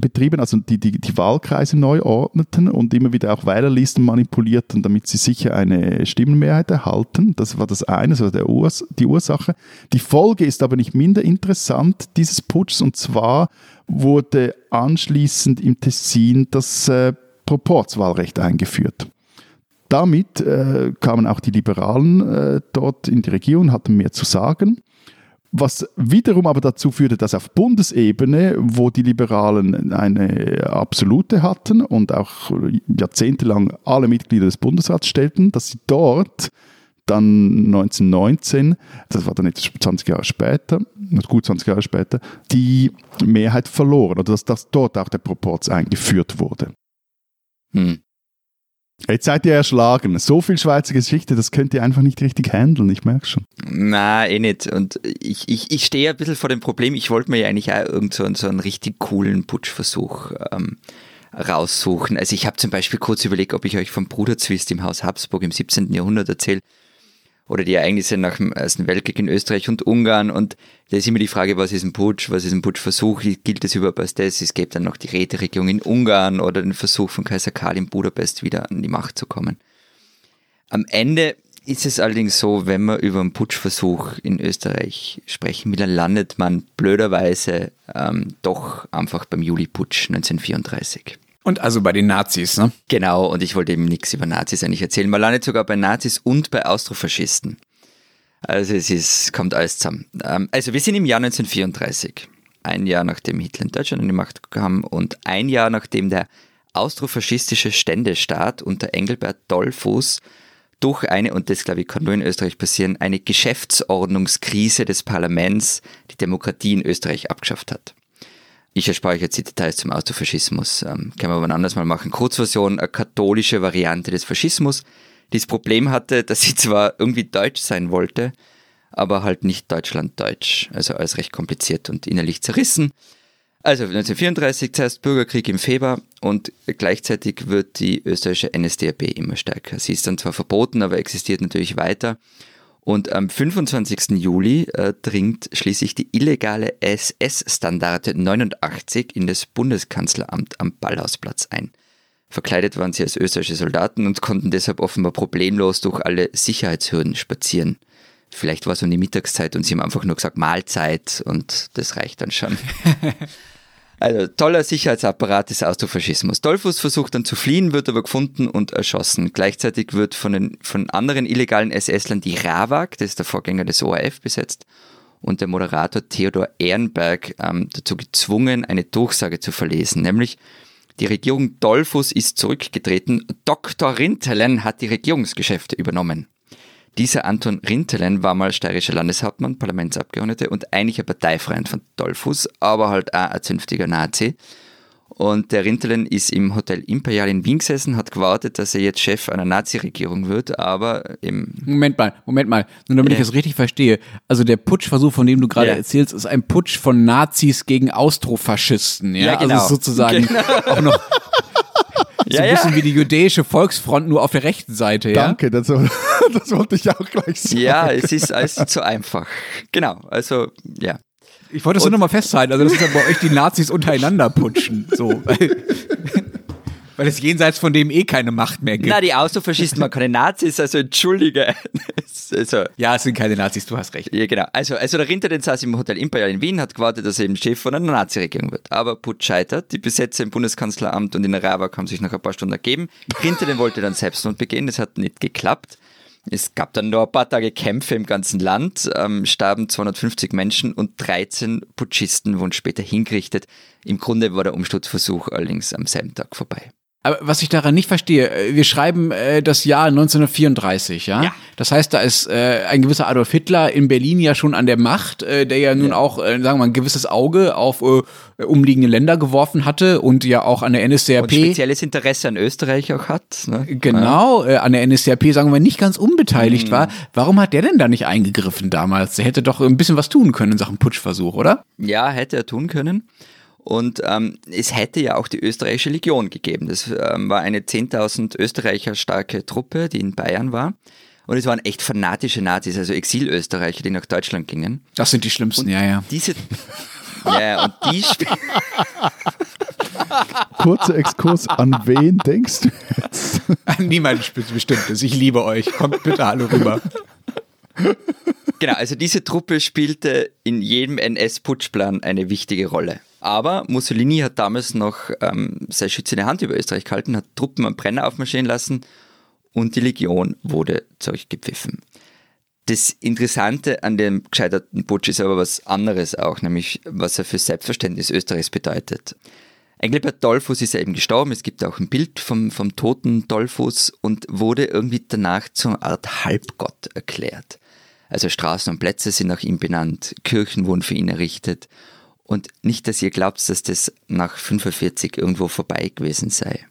betrieben, also die, die, die Wahlkreise neu ordneten und immer wieder auch Wählerlisten manipulierten, damit sie sicher eine Stimmenmehrheit erhalten. Das war das eine, also der Urs die Ursache. Die Folge ist aber nicht minder interessant dieses Putschs und zwar wurde anschließend im Tessin das äh, Proporzwahlrecht eingeführt. Damit äh, kamen auch die Liberalen äh, dort in die Regierung, hatten mehr zu sagen. Was wiederum aber dazu führte, dass auf Bundesebene, wo die Liberalen eine absolute hatten und auch jahrzehntelang alle Mitglieder des Bundesrats stellten, dass sie dort dann 1919, das war dann jetzt 20 Jahre später, gut 20 Jahre später, die Mehrheit verloren oder dass, dass dort auch der Proporz eingeführt wurde. Hm. Jetzt seid ihr erschlagen. So viel Schweizer Geschichte, das könnt ihr einfach nicht richtig handeln, ich merke schon. Na, eh nicht. Und ich, ich, ich stehe ein bisschen vor dem Problem, ich wollte mir ja eigentlich auch irgend so, so einen richtig coolen Putschversuch ähm, raussuchen. Also ich habe zum Beispiel kurz überlegt, ob ich euch vom Bruderzwist im Haus Habsburg im 17. Jahrhundert erzähle oder die Ereignisse nach dem Ersten Weltkrieg in Österreich und Ungarn. Und da ist immer die Frage, was ist ein Putsch, was ist ein Putschversuch, gilt das überhaupt als das? Es gibt dann noch die Räteregierung in Ungarn oder den Versuch von Kaiser Karl in Budapest wieder an die Macht zu kommen. Am Ende ist es allerdings so, wenn man über einen Putschversuch in Österreich sprechen will, dann landet man blöderweise ähm, doch einfach beim Juli-Putsch 1934. Und also bei den Nazis, ne? Genau, und ich wollte eben nichts über Nazis eigentlich erzählen. Man landet sogar bei Nazis und bei Austrofaschisten. Also es ist, kommt alles zusammen. Ähm, also wir sind im Jahr 1934, ein Jahr nachdem Hitler in Deutschland an die Macht kam und ein Jahr nachdem der austrofaschistische Ständestaat unter Engelbert Dollfuß durch eine, und das glaube ich kann nur in Österreich passieren, eine Geschäftsordnungskrise des Parlaments die Demokratie in Österreich abgeschafft hat. Ich erspare euch jetzt die Details zum Austrofaschismus. Ähm, können wir aber anders mal machen. Kurzversion, eine katholische Variante des Faschismus, die das Problem hatte, dass sie zwar irgendwie deutsch sein wollte, aber halt nicht deutschlanddeutsch. Also alles recht kompliziert und innerlich zerrissen. Also 1934 zuerst Bürgerkrieg im Februar und gleichzeitig wird die österreichische NSDAP immer stärker. Sie ist dann zwar verboten, aber existiert natürlich weiter. Und am 25. Juli äh, dringt schließlich die illegale SS-Standarte 89 in das Bundeskanzleramt am Ballhausplatz ein. Verkleidet waren sie als österreichische Soldaten und konnten deshalb offenbar problemlos durch alle Sicherheitshürden spazieren. Vielleicht war es um die Mittagszeit und sie haben einfach nur gesagt Mahlzeit und das reicht dann schon. Also toller Sicherheitsapparat des Austrofaschismus. Dollfuß versucht dann zu fliehen, wird aber gefunden und erschossen. Gleichzeitig wird von, den, von anderen illegalen SS-Lern die RAWAG, das ist der Vorgänger des ORF, besetzt und der Moderator Theodor Ehrenberg ähm, dazu gezwungen, eine Durchsage zu verlesen, nämlich die Regierung Dollfuß ist zurückgetreten, Dr. Rintelen hat die Regierungsgeschäfte übernommen. Dieser Anton Rintelen war mal steirischer Landeshauptmann, Parlamentsabgeordneter und eigentlich ein Parteifreund von Dollfuß, aber halt auch ein zünftiger Nazi. Und der Rintelen ist im Hotel Imperial in Wien gesessen, hat gewartet, dass er jetzt Chef einer Nazi-Regierung wird, aber im... Moment mal, Moment mal, nur damit ja. ich das richtig verstehe. Also der Putschversuch, von dem du gerade ja. erzählst, ist ein Putsch von Nazis gegen Austrofaschisten, ja? ja genau. Also sozusagen genau. auch noch so ja, ein bisschen ja. wie die jüdische Volksfront, nur auf der rechten Seite, ja? Danke, das, das wollte ich auch gleich sagen. Ja, es ist alles zu einfach. Genau, also, ja. Ich wollte es nur noch mal festhalten, also das ist ja bei euch die Nazis untereinander putschen, so. Weil es jenseits von dem eh keine Macht mehr gibt. Na, die Austrofaschisten waren keine Nazis, also entschuldige. also, ja, es sind keine Nazis, du hast recht. Ja, genau. Also, also der Rinter, den saß im Hotel Imperial in Wien, hat gewartet, dass er eben Chef von einer Nazi-Regierung wird. Aber Putsch scheitert, die Besetzer im Bundeskanzleramt und in der Ravak haben sich nach ein paar Stunden ergeben. Rinter, den wollte dann Selbstmord begehen, das hat nicht geklappt. Es gab dann nur ein paar Tage Kämpfe im ganzen Land, ähm, starben 250 Menschen und 13 Putschisten wurden später hingerichtet. Im Grunde war der Umsturzversuch allerdings am selben Tag vorbei. Aber was ich daran nicht verstehe, äh, wir schreiben äh, das Jahr 1934, ja? ja? Das heißt, da ist äh, ein gewisser Adolf Hitler in Berlin ja schon an der Macht, äh, der ja nun ja. auch, äh, sagen wir mal, ein gewisses Auge auf äh, umliegende Länder geworfen hatte und ja auch an der NSDAP. Und spezielles Interesse an Österreich auch hat. Ne? Genau, äh, an der NSDAP, sagen wir, nicht ganz unbeteiligt mhm. war. Warum hat der denn da nicht eingegriffen damals? Der hätte doch ein bisschen was tun können in Sachen Putschversuch, oder? Ja, hätte er tun können. Und ähm, es hätte ja auch die österreichische Legion gegeben. Das ähm, war eine 10.000 Österreicher starke Truppe, die in Bayern war. Und es waren echt fanatische Nazis, also Exilösterreicher, die nach Deutschland gingen. Das sind die schlimmsten, und ja, ja. Diese, ja, und die Kurzer Exkurs, an wen denkst du jetzt? An niemanden bestimmtes. Ich liebe euch. Kommt bitte alle rüber. Genau, also diese Truppe spielte in jedem NS-Putschplan eine wichtige Rolle. Aber Mussolini hat damals noch ähm, seine schützende Hand über Österreich gehalten, hat Truppen am Brenner aufmarschieren lassen und die Legion wurde zurückgepfiffen. Das Interessante an dem gescheiterten Putsch ist aber was anderes auch, nämlich was er für Selbstverständnis Österreichs bedeutet. Engelbert Dollfuß ist ja eben gestorben, es gibt auch ein Bild vom, vom toten Dollfuß und wurde irgendwie danach zur Art Halbgott erklärt. Also Straßen und Plätze sind nach ihm benannt, Kirchen wurden für ihn errichtet und nicht, dass ihr glaubt, dass das nach 45 irgendwo vorbei gewesen sei.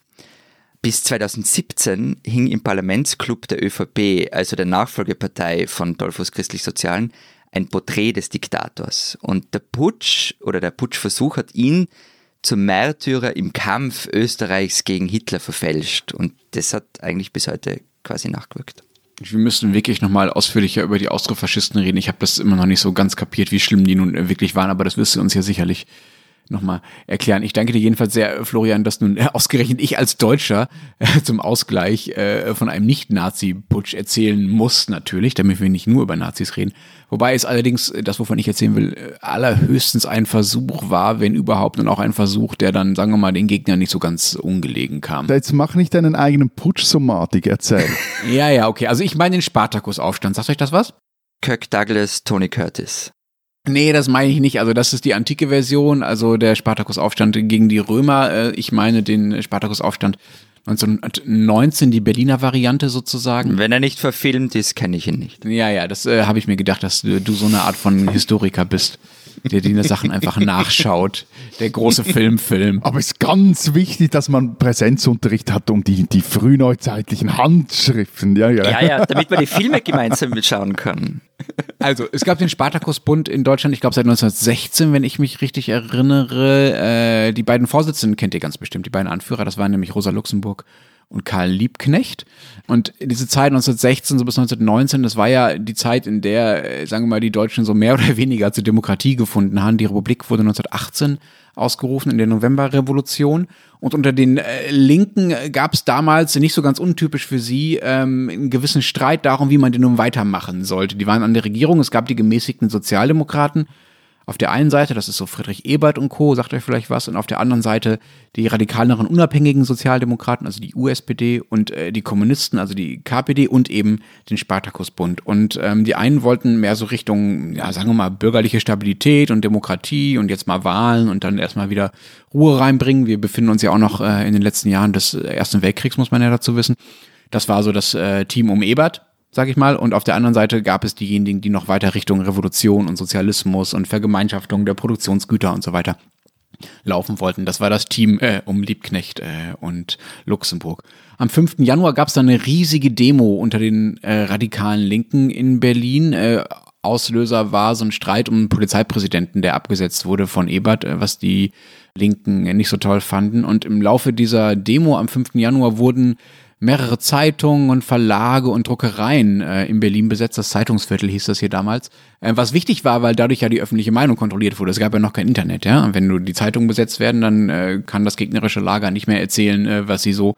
Bis 2017 hing im Parlamentsclub der ÖVP, also der Nachfolgepartei von Dolphus Christlich-Sozialen, ein Porträt des Diktators. Und der Putsch oder der Putschversuch hat ihn zum Märtyrer im Kampf Österreichs gegen Hitler verfälscht. Und das hat eigentlich bis heute quasi nachgewirkt. Wir müssen wirklich nochmal ausführlicher über die Austrofaschisten reden. Ich habe das immer noch nicht so ganz kapiert, wie schlimm die nun wirklich waren, aber das wirst du uns ja sicherlich nochmal erklären. Ich danke dir jedenfalls sehr, Florian, dass nun ausgerechnet ich als Deutscher äh, zum Ausgleich äh, von einem Nicht-Nazi-Putsch erzählen muss, natürlich, damit wir nicht nur über Nazis reden. Wobei es allerdings, äh, das wovon ich erzählen will, äh, allerhöchstens ein Versuch war, wenn überhaupt, und auch ein Versuch, der dann, sagen wir mal, den Gegnern nicht so ganz ungelegen kam. Jetzt mach nicht deinen eigenen Putsch-Somatik, erzähl. ja, ja, okay. Also ich meine den Spartakus-Aufstand. Sagt euch das was? Kirk Douglas, Tony Curtis. Nee, das meine ich nicht. Also das ist die antike Version, also der Spartakusaufstand gegen die Römer. Äh, ich meine den Spartakusaufstand 1919, die Berliner Variante sozusagen. Wenn er nicht verfilmt ist, kenne ich ihn nicht. Ja, ja, das äh, habe ich mir gedacht, dass du, du so eine Art von Historiker bist der die Sachen einfach nachschaut. Der große Filmfilm. Aber es ist ganz wichtig, dass man Präsenzunterricht hat um die, die frühneuzeitlichen Handschriften. Ja, ja. ja, ja, damit man die Filme gemeinsam mitschauen kann. Also, es gab den Spartakusbund in Deutschland, ich glaube seit 1916, wenn ich mich richtig erinnere. Äh, die beiden Vorsitzenden kennt ihr ganz bestimmt, die beiden Anführer, das waren nämlich Rosa Luxemburg und Karl Liebknecht. Und diese Zeit 1916 so bis 1919, das war ja die Zeit, in der, äh, sagen wir mal, die Deutschen so mehr oder weniger zur Demokratie gefunden haben. Die Republik wurde 1918 ausgerufen in der Novemberrevolution. Und unter den äh, Linken gab es damals, nicht so ganz untypisch für sie, ähm, einen gewissen Streit darum, wie man den nun weitermachen sollte. Die waren an der Regierung, es gab die gemäßigten Sozialdemokraten auf der einen Seite, das ist so Friedrich Ebert und Co., sagt euch vielleicht was, und auf der anderen Seite die radikaleren unabhängigen Sozialdemokraten, also die USPD und äh, die Kommunisten, also die KPD und eben den Spartakusbund. Und ähm, die einen wollten mehr so Richtung, ja, sagen wir mal, bürgerliche Stabilität und Demokratie und jetzt mal Wahlen und dann erstmal wieder Ruhe reinbringen. Wir befinden uns ja auch noch äh, in den letzten Jahren des Ersten Weltkriegs, muss man ja dazu wissen. Das war so das äh, Team um Ebert sag ich mal. Und auf der anderen Seite gab es diejenigen, die noch weiter Richtung Revolution und Sozialismus und Vergemeinschaftung der Produktionsgüter und so weiter laufen wollten. Das war das Team äh, um Liebknecht äh, und Luxemburg. Am 5. Januar gab es dann eine riesige Demo unter den äh, radikalen Linken in Berlin. Äh, Auslöser war so ein Streit um einen Polizeipräsidenten, der abgesetzt wurde von Ebert, äh, was die Linken nicht so toll fanden. Und im Laufe dieser Demo am 5. Januar wurden mehrere Zeitungen und Verlage und Druckereien äh, in Berlin besetzt. Das Zeitungsviertel hieß das hier damals. Äh, was wichtig war, weil dadurch ja die öffentliche Meinung kontrolliert wurde. Es gab ja noch kein Internet, ja. Und wenn du die Zeitungen besetzt werden, dann äh, kann das gegnerische Lager nicht mehr erzählen, äh, was sie so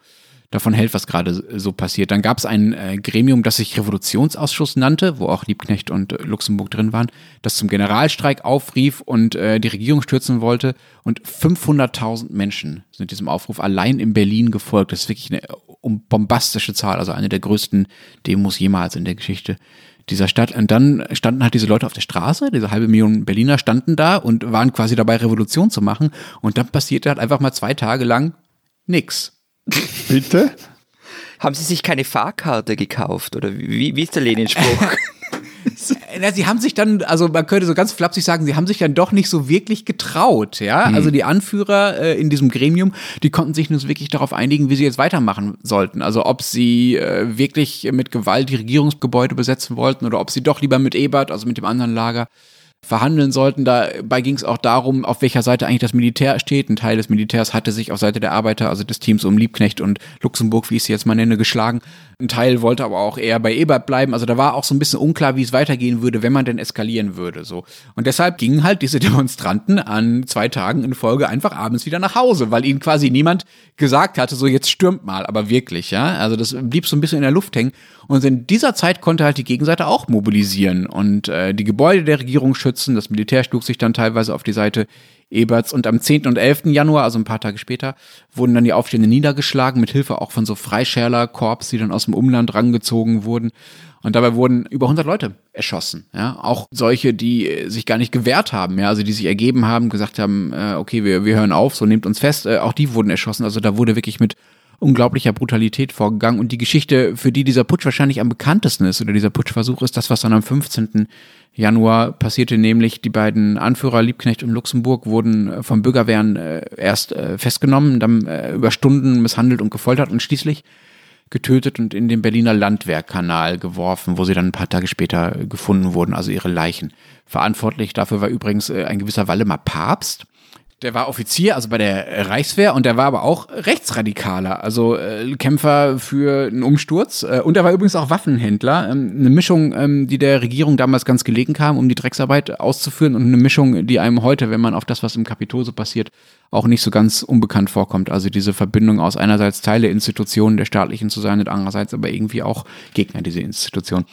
davon hält, was gerade so passiert. Dann gab es ein äh, Gremium, das sich Revolutionsausschuss nannte, wo auch Liebknecht und äh, Luxemburg drin waren, das zum Generalstreik aufrief und äh, die Regierung stürzen wollte. Und 500.000 Menschen sind diesem Aufruf allein in Berlin gefolgt. Das ist wirklich eine bombastische Zahl, also eine der größten Demos jemals in der Geschichte dieser Stadt. Und dann standen halt diese Leute auf der Straße, diese halbe Million Berliner standen da und waren quasi dabei, Revolution zu machen. Und dann passierte halt einfach mal zwei Tage lang nix. Bitte? Haben Sie sich keine Fahrkarte gekauft? Oder wie, wie ist der Lenin-Spruch? Na, sie haben sich dann, also man könnte so ganz flapsig sagen, sie haben sich dann doch nicht so wirklich getraut, ja. Mhm. Also die Anführer äh, in diesem Gremium, die konnten sich nun wirklich darauf einigen, wie sie jetzt weitermachen sollten. Also ob sie äh, wirklich mit Gewalt die Regierungsgebäude besetzen wollten oder ob sie doch lieber mit Ebert, also mit dem anderen Lager, verhandeln sollten. Dabei ging es auch darum, auf welcher Seite eigentlich das Militär steht. Ein Teil des Militärs hatte sich auf Seite der Arbeiter, also des Teams um Liebknecht und Luxemburg, wie ich sie jetzt mal nenne, geschlagen. Ein Teil wollte aber auch eher bei Ebert bleiben. Also da war auch so ein bisschen unklar, wie es weitergehen würde, wenn man denn eskalieren würde. So. Und deshalb gingen halt diese Demonstranten an zwei Tagen in Folge einfach abends wieder nach Hause, weil ihnen quasi niemand gesagt hatte, so jetzt stürmt mal, aber wirklich, ja. Also das blieb so ein bisschen in der Luft hängen. Und in dieser Zeit konnte halt die Gegenseite auch mobilisieren und äh, die Gebäude der Regierung schützen. Das Militär schlug sich dann teilweise auf die Seite Eberts. Und am 10. und 11. Januar, also ein paar Tage später, wurden dann die Aufstände niedergeschlagen, mit Hilfe auch von so Freischärler-Korps, die dann aus dem Umland rangezogen wurden. Und dabei wurden über 100 Leute erschossen. Ja, auch solche, die äh, sich gar nicht gewehrt haben. Ja, also die sich ergeben haben, gesagt haben, äh, okay, wir, wir hören auf, so nehmt uns fest. Äh, auch die wurden erschossen. Also da wurde wirklich mit unglaublicher Brutalität vorgegangen. Und die Geschichte, für die dieser Putsch wahrscheinlich am bekanntesten ist, oder dieser Putschversuch, ist das, was dann am 15. Januar passierte, nämlich die beiden Anführer Liebknecht und Luxemburg wurden äh, vom Bürgerwehren äh, erst äh, festgenommen, dann über Stunden misshandelt und gefoltert und schließlich getötet und in den Berliner Landwehrkanal geworfen, wo sie dann ein paar Tage später gefunden wurden, also ihre Leichen. Verantwortlich dafür war übrigens ein gewisser Waldemar Papst, der war Offizier, also bei der Reichswehr, und der war aber auch Rechtsradikaler, also äh, Kämpfer für einen Umsturz. Äh, und er war übrigens auch Waffenhändler. Ähm, eine Mischung, ähm, die der Regierung damals ganz gelegen kam, um die Drecksarbeit auszuführen, und eine Mischung, die einem heute, wenn man auf das, was im Kapitol so passiert, auch nicht so ganz unbekannt vorkommt. Also diese Verbindung aus einerseits Teile Institutionen der staatlichen zu sein und andererseits aber irgendwie auch Gegner dieser Institution.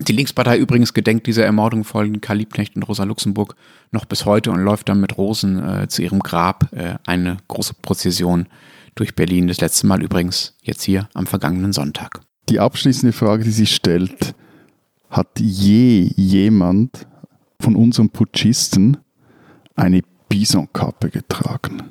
Die Linkspartei übrigens gedenkt dieser Ermordung von Karl Liebknecht und Rosa Luxemburg noch bis heute und läuft dann mit Rosen äh, zu ihrem Grab äh, eine große Prozession durch Berlin. Das letzte Mal übrigens jetzt hier am vergangenen Sonntag. Die abschließende Frage, die sie stellt, hat je jemand von unseren Putschisten eine Bisonkappe getragen?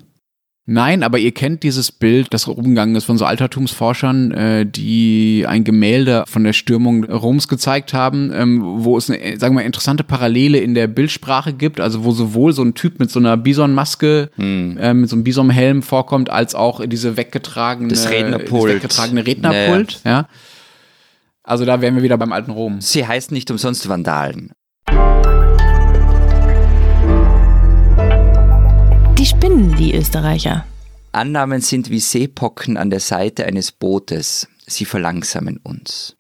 Nein, aber ihr kennt dieses Bild, das rumgegangen ist von so Altertumsforschern, äh, die ein Gemälde von der Stürmung Roms gezeigt haben, ähm, wo es eine, sagen wir mal, interessante Parallele in der Bildsprache gibt, also wo sowohl so ein Typ mit so einer Bisonmaske, hm. äh, mit so einem Bisonhelm vorkommt, als auch diese weggetragene, das Rednerpult. Das weggetragene Rednerpult, naja. ja. Also da wären wir wieder beim alten Rom. Sie heißt nicht umsonst Vandalen. Spinnen, die Österreicher. Annahmen sind wie Seepocken an der Seite eines Bootes. Sie verlangsamen uns.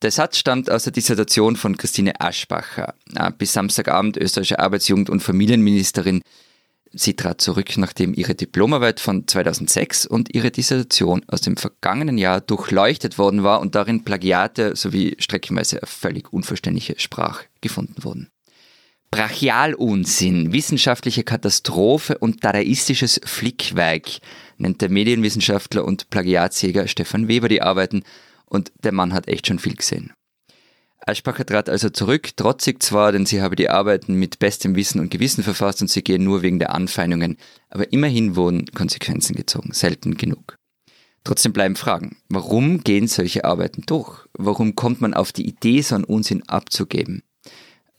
Der Satz stammt aus der Dissertation von Christine Aschbacher, äh, bis Samstagabend österreichische Arbeitsjugend- und Familienministerin. Sie trat zurück, nachdem ihre Diplomarbeit von 2006 und ihre Dissertation aus dem vergangenen Jahr durchleuchtet worden war und darin Plagiate sowie streckenweise völlig unverständliche Sprache gefunden wurden. Brachialunsinn, wissenschaftliche Katastrophe und dadaistisches Flickwerk, nennt der Medienwissenschaftler und Plagiatsjäger Stefan Weber die Arbeiten und der Mann hat echt schon viel gesehen. Aschbacher trat also zurück, trotzig zwar, denn sie habe die Arbeiten mit bestem Wissen und Gewissen verfasst und sie gehen nur wegen der Anfeindungen, aber immerhin wurden Konsequenzen gezogen, selten genug. Trotzdem bleiben Fragen. Warum gehen solche Arbeiten durch? Warum kommt man auf die Idee, so einen Unsinn abzugeben?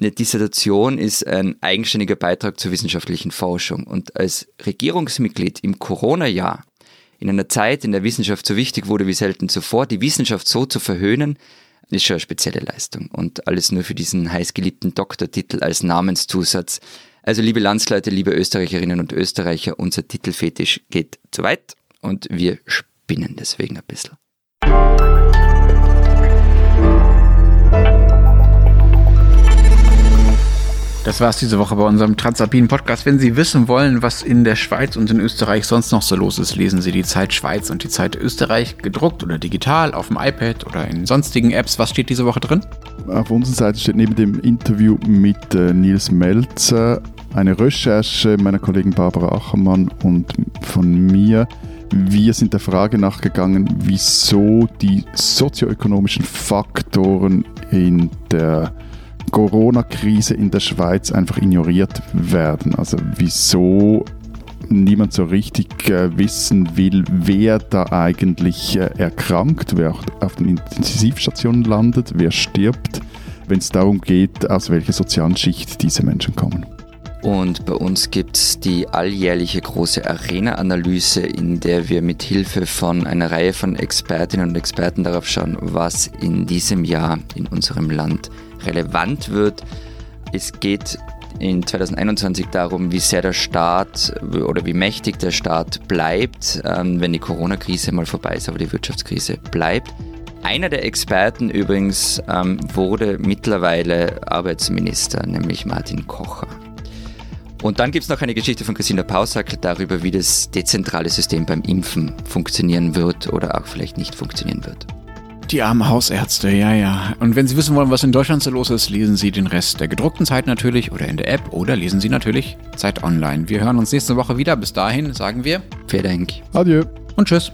Eine Dissertation ist ein eigenständiger Beitrag zur wissenschaftlichen Forschung und als Regierungsmitglied im Corona-Jahr, in einer Zeit, in der Wissenschaft so wichtig wurde wie selten zuvor, die Wissenschaft so zu verhöhnen, ist schon eine spezielle Leistung und alles nur für diesen heißgeliebten Doktortitel als Namenszusatz. Also liebe Landsleute, liebe Österreicherinnen und Österreicher, unser Titelfetisch geht zu weit und wir spinnen deswegen ein bisschen. Das war es diese Woche bei unserem Transalpinen Podcast. Wenn Sie wissen wollen, was in der Schweiz und in Österreich sonst noch so los ist, lesen Sie die Zeit Schweiz und die Zeit Österreich gedruckt oder digital auf dem iPad oder in sonstigen Apps. Was steht diese Woche drin? Auf unserer Seite steht neben dem Interview mit äh, Nils Melzer eine Recherche meiner Kollegin Barbara Achermann und von mir. Wir sind der Frage nachgegangen, wieso die sozioökonomischen Faktoren in der Corona-Krise in der Schweiz einfach ignoriert werden. Also wieso niemand so richtig äh, wissen will, wer da eigentlich äh, erkrankt, wer auf den Intensivstationen landet, wer stirbt, wenn es darum geht, aus welcher sozialen Schicht diese Menschen kommen. Und bei uns gibt es die alljährliche große Arena-Analyse, in der wir mit Hilfe von einer Reihe von Expertinnen und Experten darauf schauen, was in diesem Jahr in unserem Land relevant wird. Es geht in 2021 darum, wie sehr der Staat oder wie mächtig der Staat bleibt, ähm, wenn die Corona-Krise mal vorbei ist, aber die Wirtschaftskrise bleibt. Einer der Experten übrigens ähm, wurde mittlerweile Arbeitsminister, nämlich Martin Kocher. Und dann gibt es noch eine Geschichte von Christina Pausack darüber, wie das dezentrale System beim Impfen funktionieren wird oder auch vielleicht nicht funktionieren wird. Die armen Hausärzte, ja, ja. Und wenn Sie wissen wollen, was in Deutschland so los ist, lesen Sie den Rest der gedruckten Zeit natürlich oder in der App oder lesen Sie natürlich Zeit online. Wir hören uns nächste Woche wieder. Bis dahin sagen wir Vielen Dank. Adieu. Und tschüss.